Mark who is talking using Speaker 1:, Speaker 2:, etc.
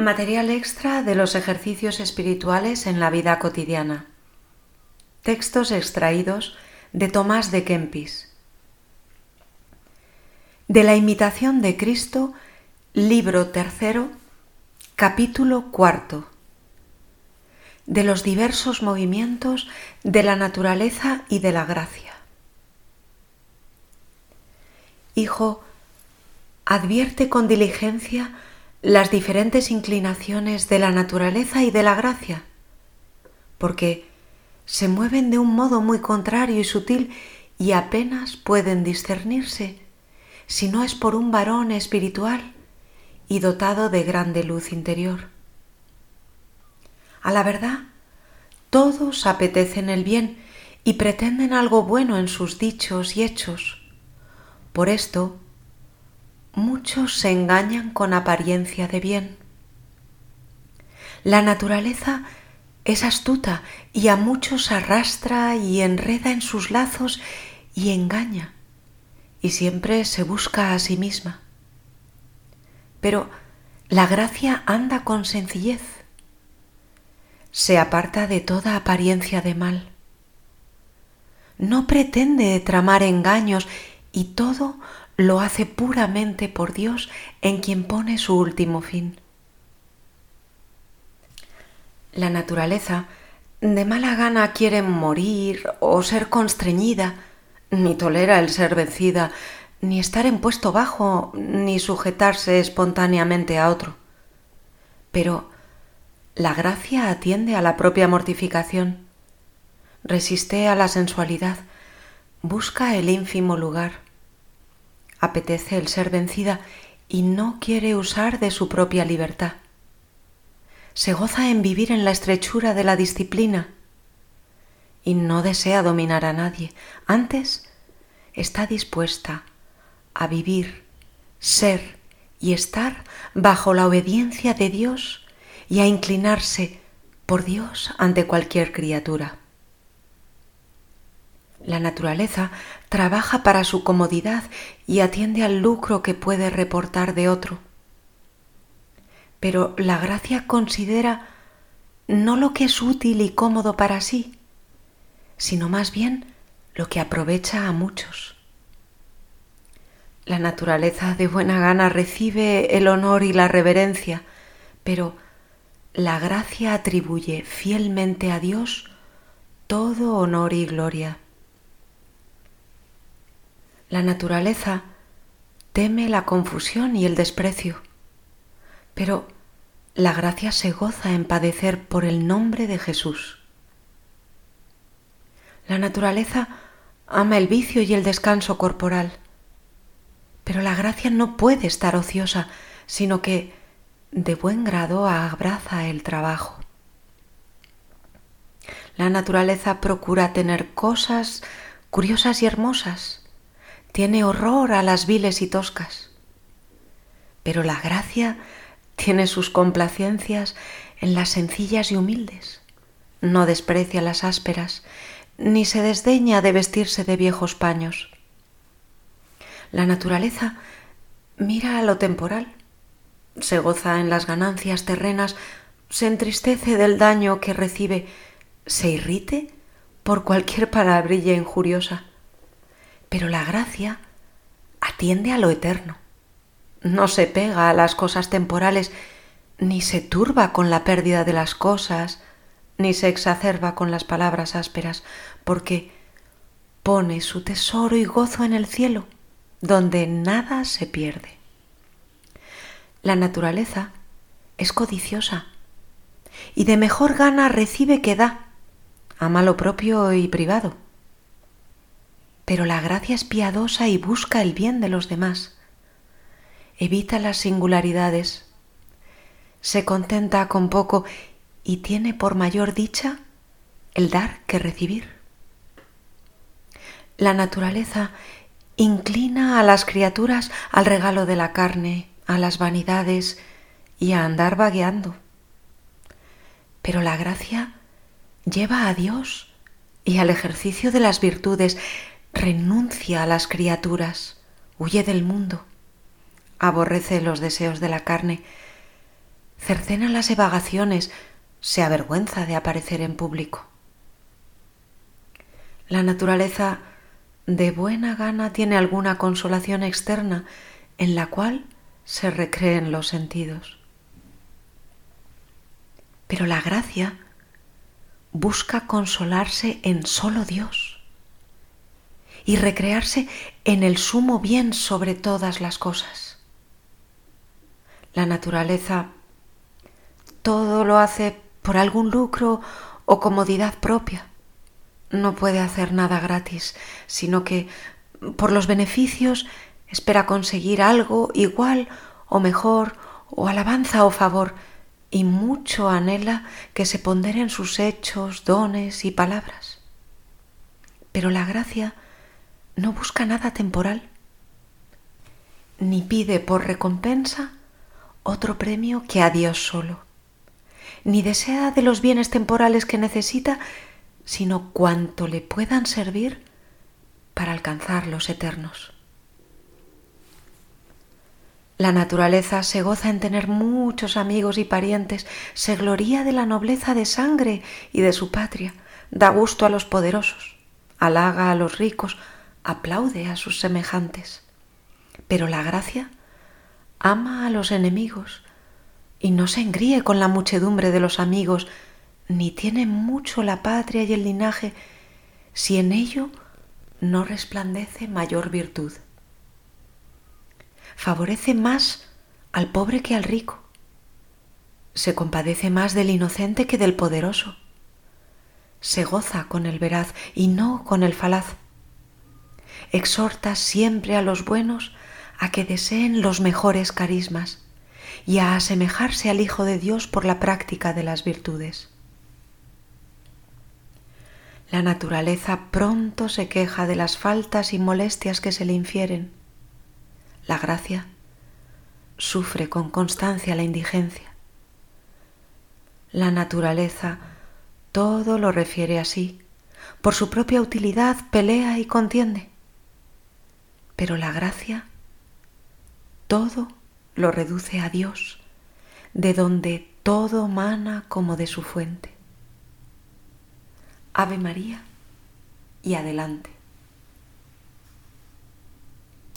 Speaker 1: Material extra de los ejercicios espirituales en la vida cotidiana. Textos extraídos de Tomás de Kempis. De la imitación de Cristo, libro tercero, capítulo cuarto. De los diversos movimientos de la naturaleza y de la gracia. Hijo, advierte con diligencia las diferentes inclinaciones de la naturaleza y de la gracia, porque se mueven de un modo muy contrario y sutil y apenas pueden discernirse si no es por un varón espiritual y dotado de grande luz interior. A la verdad, todos apetecen el bien y pretenden algo bueno en sus dichos y hechos. Por esto, muchos se engañan con apariencia de bien. La naturaleza es astuta y a muchos arrastra y enreda en sus lazos y engaña, y siempre se busca a sí misma. Pero la gracia anda con sencillez, se aparta de toda apariencia de mal, no pretende tramar engaños y todo lo hace puramente por Dios en quien pone su último fin. La naturaleza de mala gana quiere morir o ser constreñida, ni tolera el ser vencida, ni estar en puesto bajo, ni sujetarse espontáneamente a otro. Pero la gracia atiende a la propia mortificación, resiste a la sensualidad, busca el ínfimo lugar apetece el ser vencida y no quiere usar de su propia libertad. Se goza en vivir en la estrechura de la disciplina y no desea dominar a nadie. Antes está dispuesta a vivir, ser y estar bajo la obediencia de Dios y a inclinarse por Dios ante cualquier criatura. La naturaleza trabaja para su comodidad y atiende al lucro que puede reportar de otro. Pero la gracia considera no lo que es útil y cómodo para sí, sino más bien lo que aprovecha a muchos. La naturaleza de buena gana recibe el honor y la reverencia, pero la gracia atribuye fielmente a Dios todo honor y gloria. La naturaleza teme la confusión y el desprecio, pero la gracia se goza en padecer por el nombre de Jesús. La naturaleza ama el vicio y el descanso corporal, pero la gracia no puede estar ociosa, sino que de buen grado abraza el trabajo. La naturaleza procura tener cosas curiosas y hermosas, tiene horror a las viles y toscas. Pero la gracia tiene sus complacencias en las sencillas y humildes. No desprecia las ásperas, ni se desdeña de vestirse de viejos paños. La naturaleza mira a lo temporal, se goza en las ganancias terrenas, se entristece del daño que recibe, se irrite por cualquier palabrilla injuriosa. Pero la gracia atiende a lo eterno. No se pega a las cosas temporales, ni se turba con la pérdida de las cosas, ni se exacerba con las palabras ásperas, porque pone su tesoro y gozo en el cielo, donde nada se pierde. La naturaleza es codiciosa y de mejor gana recibe que da, ama lo propio y privado pero la gracia es piadosa y busca el bien de los demás. Evita las singularidades, se contenta con poco y tiene por mayor dicha el dar que recibir. La naturaleza inclina a las criaturas al regalo de la carne, a las vanidades y a andar vagueando. Pero la gracia lleva a Dios y al ejercicio de las virtudes, renuncia a las criaturas, huye del mundo, aborrece los deseos de la carne, cercena las evagaciones, se avergüenza de aparecer en público. La naturaleza de buena gana tiene alguna consolación externa en la cual se recreen los sentidos. Pero la gracia busca consolarse en solo Dios y recrearse en el sumo bien sobre todas las cosas. La naturaleza todo lo hace por algún lucro o comodidad propia no puede hacer nada gratis, sino que por los beneficios espera conseguir algo igual o mejor, o alabanza o favor, y mucho anhela que se ponderen sus hechos, dones y palabras. Pero la gracia no busca nada temporal, ni pide por recompensa otro premio que a Dios solo, ni desea de los bienes temporales que necesita sino cuanto le puedan servir para alcanzar los eternos. La naturaleza se goza en tener muchos amigos y parientes, se gloría de la nobleza de sangre y de su patria, da gusto a los poderosos, halaga a los ricos, aplaude a sus semejantes. Pero la gracia ama a los enemigos y no se engríe con la muchedumbre de los amigos ni tiene mucho la patria y el linaje si en ello no resplandece mayor virtud. Favorece más al pobre que al rico. Se compadece más del inocente que del poderoso. Se goza con el veraz y no con el falaz. Exhorta siempre a los buenos a que deseen los mejores carismas y a asemejarse al Hijo de Dios por la práctica de las virtudes. La naturaleza pronto se queja de las faltas y molestias que se le infieren. La gracia sufre con constancia la indigencia. La naturaleza todo lo refiere así, por su propia utilidad pelea y contiende. Pero la gracia todo lo reduce a Dios, de donde todo mana como de su fuente. Ave María y adelante.